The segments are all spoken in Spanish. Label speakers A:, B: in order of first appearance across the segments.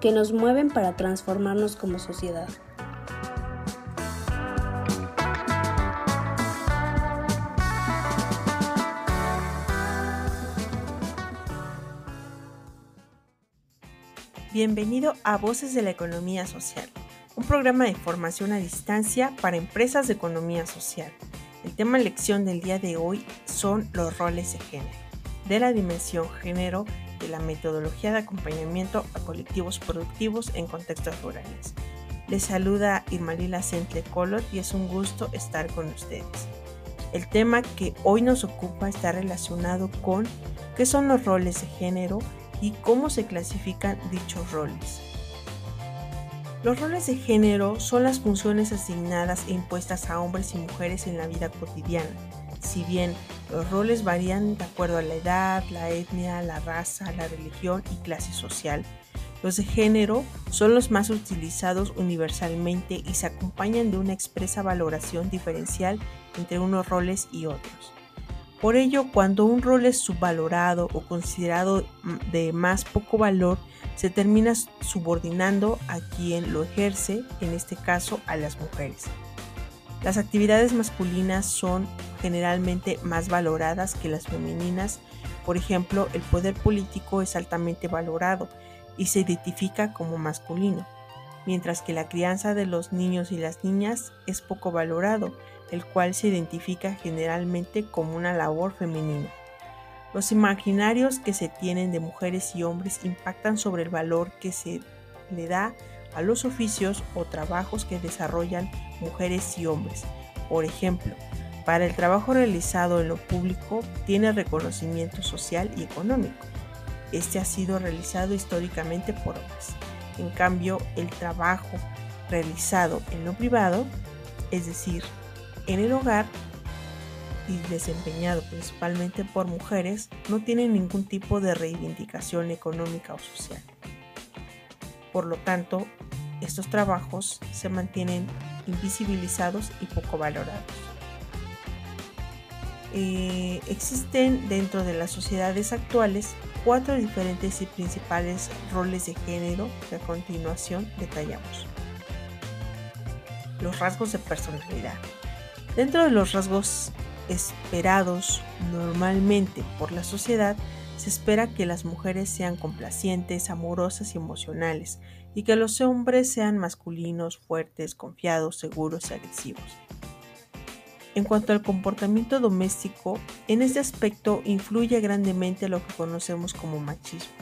A: que nos mueven para transformarnos como sociedad.
B: Bienvenido a Voces de la Economía Social, un programa de formación a distancia para empresas de economía social. El tema lección del día de hoy son los roles de género, de la dimensión género de la metodología de acompañamiento a colectivos productivos en contextos rurales. Les saluda Irmalila Sentle Colot y es un gusto estar con ustedes. El tema que hoy nos ocupa está relacionado con qué son los roles de género y cómo se clasifican dichos roles. Los roles de género son las funciones asignadas e impuestas a hombres y mujeres en la vida cotidiana si bien los roles varían de acuerdo a la edad, la etnia, la raza, la religión y clase social, los de género son los más utilizados universalmente y se acompañan de una expresa valoración diferencial entre unos roles y otros. Por ello, cuando un rol es subvalorado o considerado de más poco valor, se termina subordinando a quien lo ejerce, en este caso a las mujeres. Las actividades masculinas son generalmente más valoradas que las femeninas. Por ejemplo, el poder político es altamente valorado y se identifica como masculino, mientras que la crianza de los niños y las niñas es poco valorado, el cual se identifica generalmente como una labor femenina. Los imaginarios que se tienen de mujeres y hombres impactan sobre el valor que se le da a los oficios o trabajos que desarrollan mujeres y hombres. Por ejemplo, para el trabajo realizado en lo público tiene reconocimiento social y económico. Este ha sido realizado históricamente por hombres. En cambio, el trabajo realizado en lo privado, es decir, en el hogar y desempeñado principalmente por mujeres, no tiene ningún tipo de reivindicación económica o social. Por lo tanto, estos trabajos se mantienen invisibilizados y poco valorados. Eh, existen dentro de las sociedades actuales cuatro diferentes y principales roles de género que a continuación detallamos. Los rasgos de personalidad. Dentro de los rasgos esperados normalmente por la sociedad, se espera que las mujeres sean complacientes, amorosas y emocionales, y que los hombres sean masculinos, fuertes, confiados, seguros y agresivos. En cuanto al comportamiento doméstico, en este aspecto influye grandemente lo que conocemos como machismo.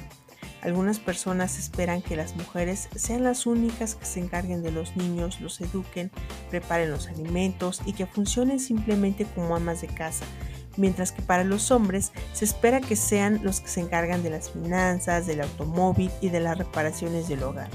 B: Algunas personas esperan que las mujeres sean las únicas que se encarguen de los niños, los eduquen, preparen los alimentos y que funcionen simplemente como amas de casa, mientras que para los hombres se espera que sean los que se encargan de las finanzas, del automóvil y de las reparaciones del hogar.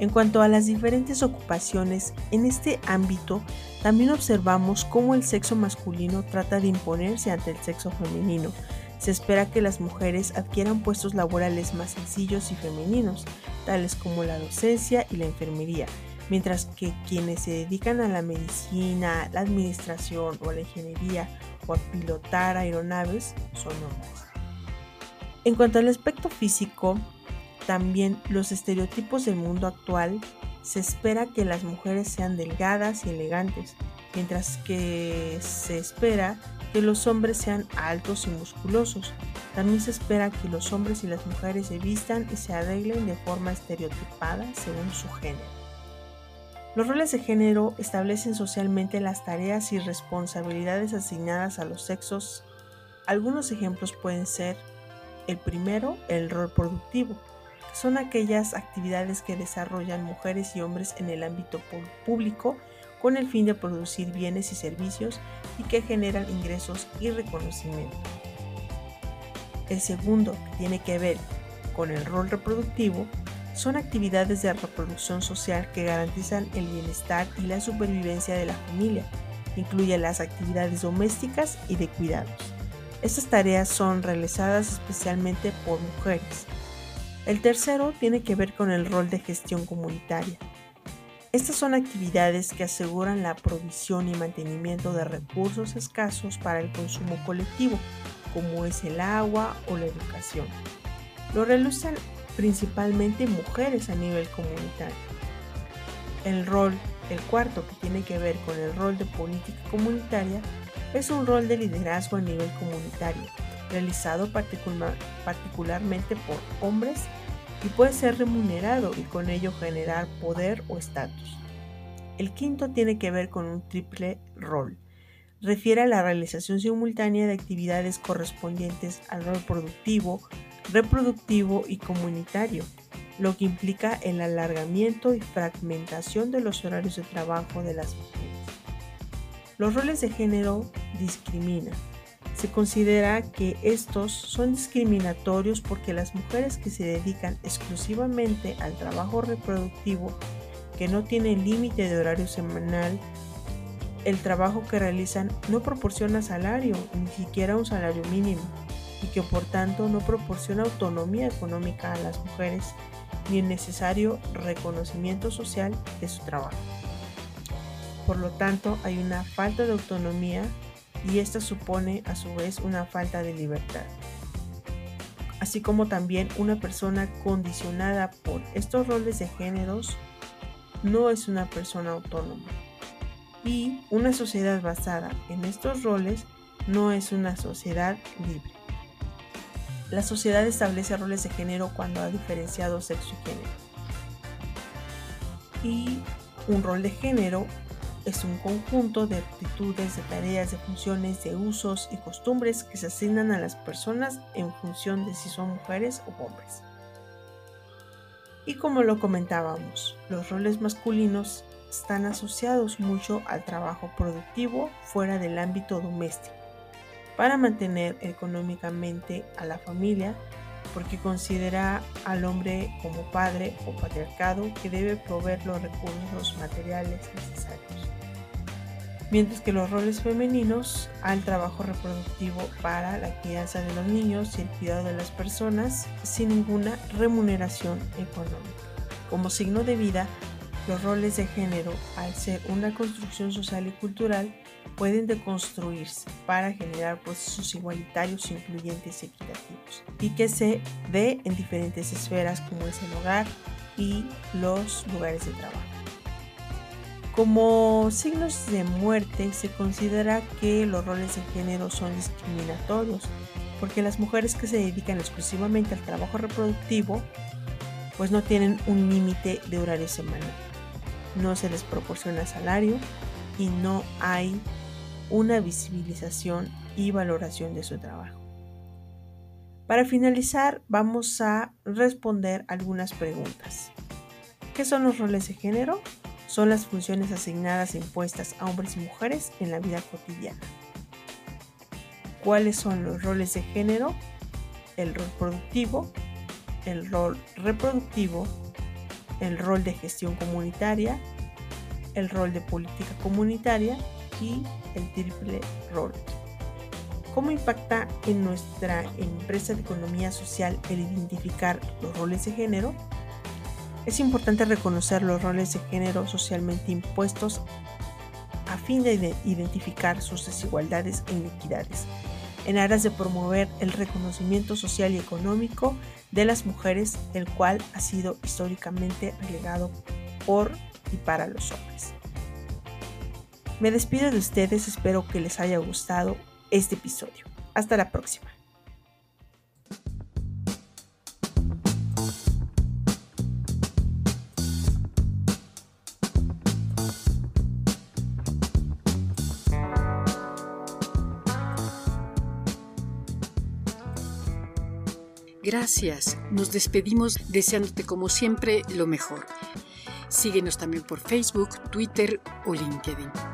B: En cuanto a las diferentes ocupaciones, en este ámbito también observamos cómo el sexo masculino trata de imponerse ante el sexo femenino. Se espera que las mujeres adquieran puestos laborales más sencillos y femeninos, tales como la docencia y la enfermería, mientras que quienes se dedican a la medicina, la administración o la ingeniería o a pilotar aeronaves son hombres. En cuanto al aspecto físico, también los estereotipos del mundo actual se espera que las mujeres sean delgadas y elegantes, mientras que se espera que los hombres sean altos y musculosos. También se espera que los hombres y las mujeres se vistan y se arreglen de forma estereotipada según su género. Los roles de género establecen socialmente las tareas y responsabilidades asignadas a los sexos. Algunos ejemplos pueden ser el primero, el rol productivo, son aquellas actividades que desarrollan mujeres y hombres en el ámbito público con el fin de producir bienes y servicios y que generan ingresos y reconocimiento. El segundo, que tiene que ver con el rol reproductivo, son actividades de reproducción social que garantizan el bienestar y la supervivencia de la familia. Incluye las actividades domésticas y de cuidados. Estas tareas son realizadas especialmente por mujeres. El tercero tiene que ver con el rol de gestión comunitaria. Estas son actividades que aseguran la provisión y mantenimiento de recursos escasos para el consumo colectivo, como es el agua o la educación. Lo realizan principalmente mujeres a nivel comunitario. El rol, el cuarto que tiene que ver con el rol de política comunitaria, es un rol de liderazgo a nivel comunitario, realizado particularmente por hombres y puede ser remunerado y con ello generar poder o estatus. El quinto tiene que ver con un triple rol. Refiere a la realización simultánea de actividades correspondientes al rol productivo, reproductivo y comunitario, lo que implica el alargamiento y fragmentación de los horarios de trabajo de las mujeres. Los roles de género discriminan. Se considera que estos son discriminatorios porque las mujeres que se dedican exclusivamente al trabajo reproductivo, que no tienen límite de horario semanal, el trabajo que realizan no proporciona salario, ni siquiera un salario mínimo y que por tanto no proporciona autonomía económica a las mujeres ni el necesario reconocimiento social de su trabajo. Por lo tanto, hay una falta de autonomía y esta supone a su vez una falta de libertad. Así como también una persona condicionada por estos roles de géneros no es una persona autónoma. Y una sociedad basada en estos roles no es una sociedad libre. La sociedad establece roles de género cuando ha diferenciado sexo y género. Y un rol de género es un conjunto de actitudes, de tareas, de funciones, de usos y costumbres que se asignan a las personas en función de si son mujeres o hombres. Y como lo comentábamos, los roles masculinos están asociados mucho al trabajo productivo fuera del ámbito doméstico para mantener económicamente a la familia porque considera al hombre como padre o patriarcado que debe proveer los recursos materiales necesarios. Mientras que los roles femeninos al trabajo reproductivo para la crianza de los niños y el cuidado de las personas sin ninguna remuneración económica. Como signo de vida, los roles de género, al ser una construcción social y cultural, pueden deconstruirse para generar procesos igualitarios, incluyentes y equitativos, y que se ve en diferentes esferas como es el hogar y los lugares de trabajo. Como signos de muerte se considera que los roles de género son discriminatorios, porque las mujeres que se dedican exclusivamente al trabajo reproductivo pues no tienen un límite de horario semanal. No se les proporciona salario y no hay una visibilización y valoración de su trabajo. Para finalizar, vamos a responder algunas preguntas. ¿Qué son los roles de género? Son las funciones asignadas e impuestas a hombres y mujeres en la vida cotidiana. ¿Cuáles son los roles de género? El rol productivo, el rol reproductivo, el rol de gestión comunitaria, el rol de política comunitaria y el triple rol. ¿Cómo impacta en nuestra empresa de economía social el identificar los roles de género? Es importante reconocer los roles de género socialmente impuestos a fin de identificar sus desigualdades e inequidades, en aras de promover el reconocimiento social y económico de las mujeres, el cual ha sido históricamente relegado por y para los hombres. Me despido de ustedes, espero que les haya gustado este episodio. Hasta la próxima.
C: Gracias. Nos despedimos deseándote como siempre lo mejor. Síguenos también por Facebook, Twitter o LinkedIn.